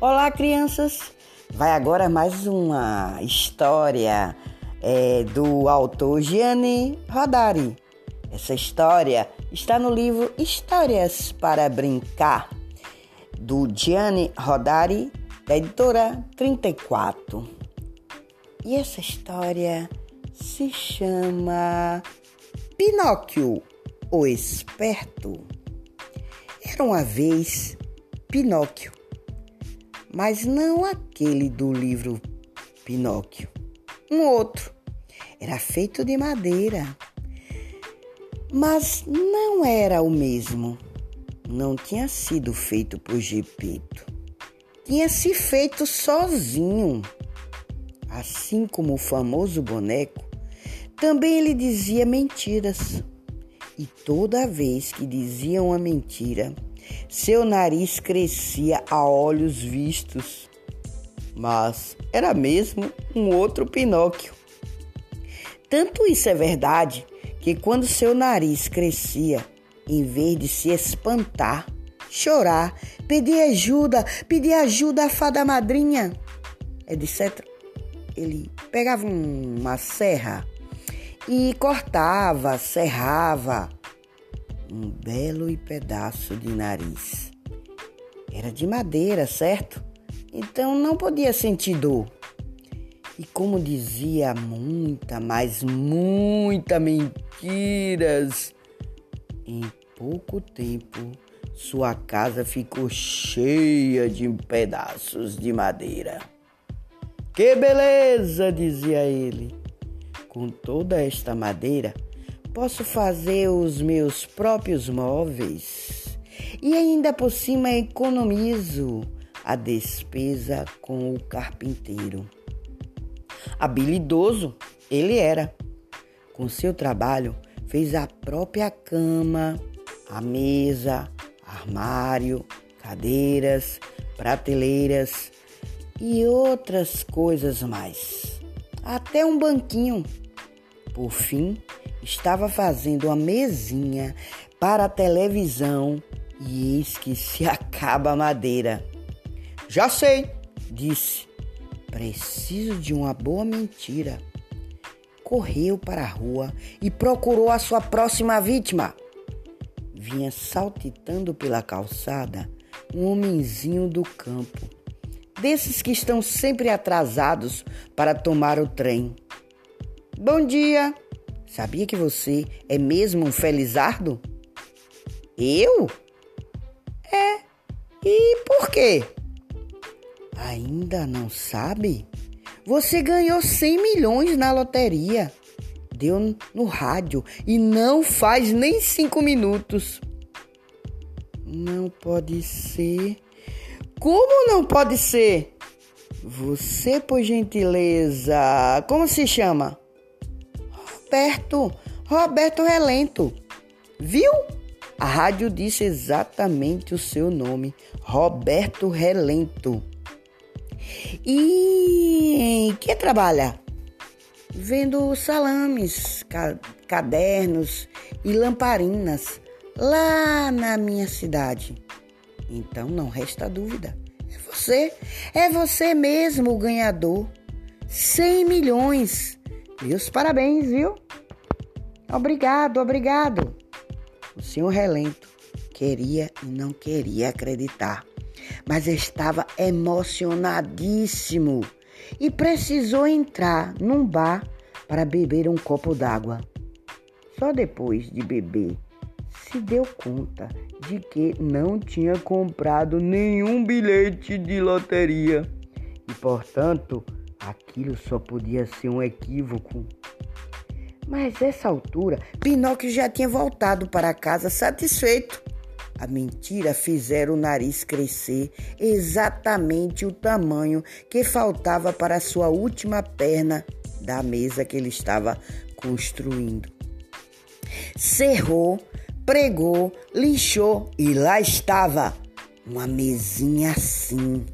Olá, crianças! Vai agora mais uma história é, do autor Gianni Rodari. Essa história está no livro Histórias para Brincar, do Gianni Rodari, da editora 34. E essa história se chama Pinóquio, o Esperto. Era uma vez Pinóquio, mas não aquele do livro Pinóquio, um outro. Era feito de madeira, mas não era o mesmo. Não tinha sido feito por Gepeto. Tinha se feito sozinho. Assim como o famoso boneco, também ele dizia mentiras. E toda vez que dizia uma mentira, seu nariz crescia a olhos vistos. Mas era mesmo um outro Pinóquio. Tanto isso é verdade que quando seu nariz crescia, em vez de se espantar, chorar, pedir ajuda, pedir ajuda à fada madrinha, etc., ele pegava uma serra e cortava, serrava um belo pedaço de nariz. Era de madeira, certo? Então não podia sentir dor. E como dizia muita, mas muita mentiras, em pouco tempo sua casa ficou cheia de pedaços de madeira. Que beleza, dizia ele. Com toda esta madeira, posso fazer os meus próprios móveis e ainda por cima economizo a despesa com o carpinteiro. Habilidoso ele era. Com seu trabalho, fez a própria cama, a mesa, armário, cadeiras, prateleiras e outras coisas mais. Até um banquinho por fim, estava fazendo uma mesinha para a televisão e eis que se acaba a madeira. Já sei, disse. Preciso de uma boa mentira. Correu para a rua e procurou a sua próxima vítima. Vinha saltitando pela calçada um homenzinho do campo, desses que estão sempre atrasados para tomar o trem. Bom dia! Sabia que você é mesmo um felizardo? Eu? É. E por quê? Ainda não sabe? Você ganhou 100 milhões na loteria. Deu no rádio e não faz nem cinco minutos. Não pode ser. Como não pode ser? Você, por gentileza, como se chama? Roberto, Roberto Relento. Viu? A rádio disse exatamente o seu nome, Roberto Relento. E que trabalha? Vendo salames, cadernos e lamparinas lá na minha cidade. Então não resta dúvida. É você, é você mesmo o ganhador. 100 milhões. Meus parabéns, viu? Obrigado, obrigado. O senhor Relento queria e não queria acreditar, mas estava emocionadíssimo e precisou entrar num bar para beber um copo d'água. Só depois de beber se deu conta de que não tinha comprado nenhum bilhete de loteria e, portanto, Aquilo só podia ser um equívoco. Mas essa altura, Pinóquio já tinha voltado para casa satisfeito. A mentira fizera o nariz crescer exatamente o tamanho que faltava para a sua última perna da mesa que ele estava construindo. Cerrou, pregou, lixou e lá estava uma mesinha assim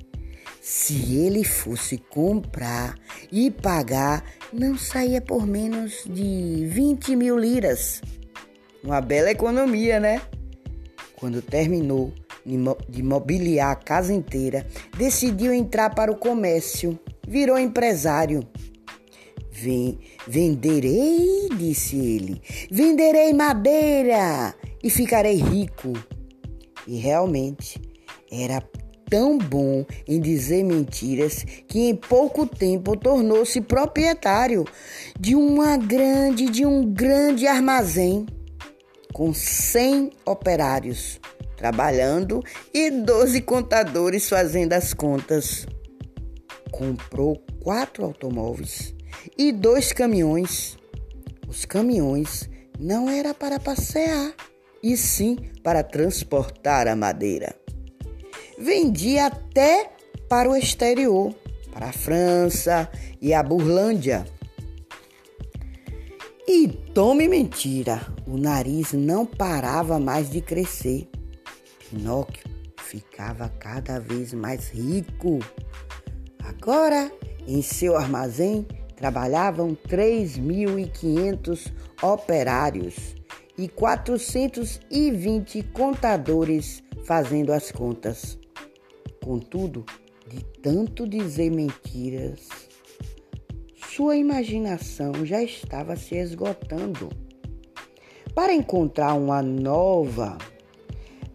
se ele fosse comprar e pagar, não saía por menos de 20 mil liras. Uma bela economia, né? Quando terminou, de mobiliar a casa inteira, decidiu entrar para o comércio. Virou empresário. Vem, venderei, disse ele, venderei madeira e ficarei rico. E realmente era tão bom em dizer mentiras que em pouco tempo tornou-se proprietário de uma grande de um grande armazém com 100 operários trabalhando e 12 contadores fazendo as contas. Comprou quatro automóveis e dois caminhões. Os caminhões não era para passear, e sim para transportar a madeira vendia até para o exterior, para a França e a Burlândia. E tome mentira, o nariz não parava mais de crescer. Pinóquio ficava cada vez mais rico. Agora, em seu armazém, trabalhavam 3.500 operários e 420 contadores fazendo as contas. Contudo, de tanto dizer mentiras, sua imaginação já estava se esgotando. Para encontrar uma nova,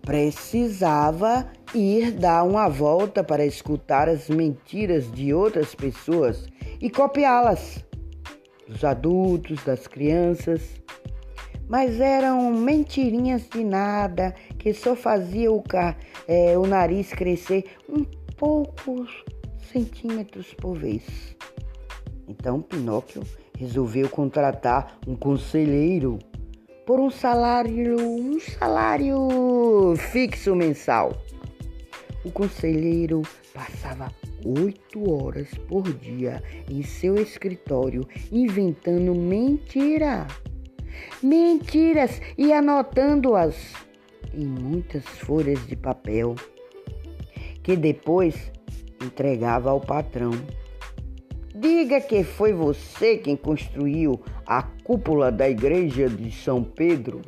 precisava ir dar uma volta para escutar as mentiras de outras pessoas e copiá-las, dos adultos, das crianças. Mas eram mentirinhas de nada que só fazia o, é, o nariz crescer um poucos centímetros por vez. Então Pinóquio resolveu contratar um conselheiro por um salário, um salário fixo mensal. O conselheiro passava oito horas por dia em seu escritório inventando mentira, mentiras e anotando-as em muitas folhas de papel, que depois entregava ao patrão. Diga que foi você quem construiu a cúpula da igreja de São Pedro.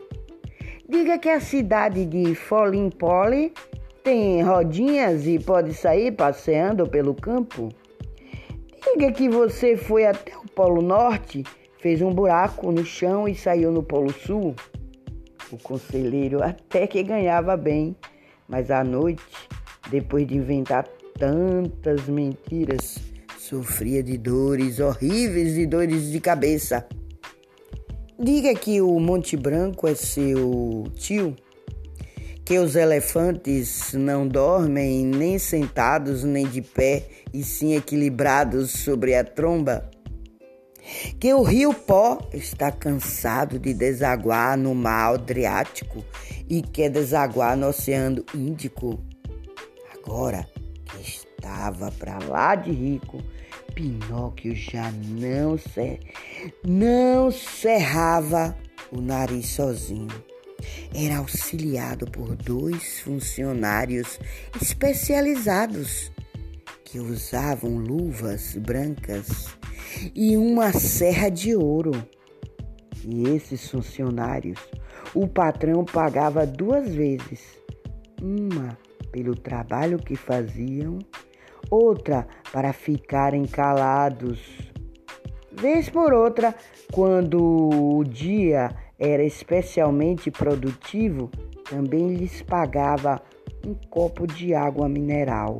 Diga que a cidade de Folimpole tem rodinhas e pode sair passeando pelo campo. Diga que você foi até o Polo Norte, fez um buraco no chão e saiu no Polo Sul. O conselheiro até que ganhava bem, mas à noite, depois de inventar tantas mentiras, sofria de dores horríveis e dores de cabeça. Diga que o Monte Branco é seu tio, que os elefantes não dormem nem sentados nem de pé, e sim equilibrados sobre a tromba que o rio Pó está cansado de desaguar no mar Adriático e quer desaguar no Oceano Índico. Agora que estava para lá de rico, Pinóquio já não, se, não cerrava o nariz sozinho. Era auxiliado por dois funcionários especializados que usavam luvas brancas e uma serra de ouro. E esses funcionários, o patrão pagava duas vezes: uma pelo trabalho que faziam, outra para ficarem calados. Vez por outra, quando o dia era especialmente produtivo, também lhes pagava um copo de água mineral.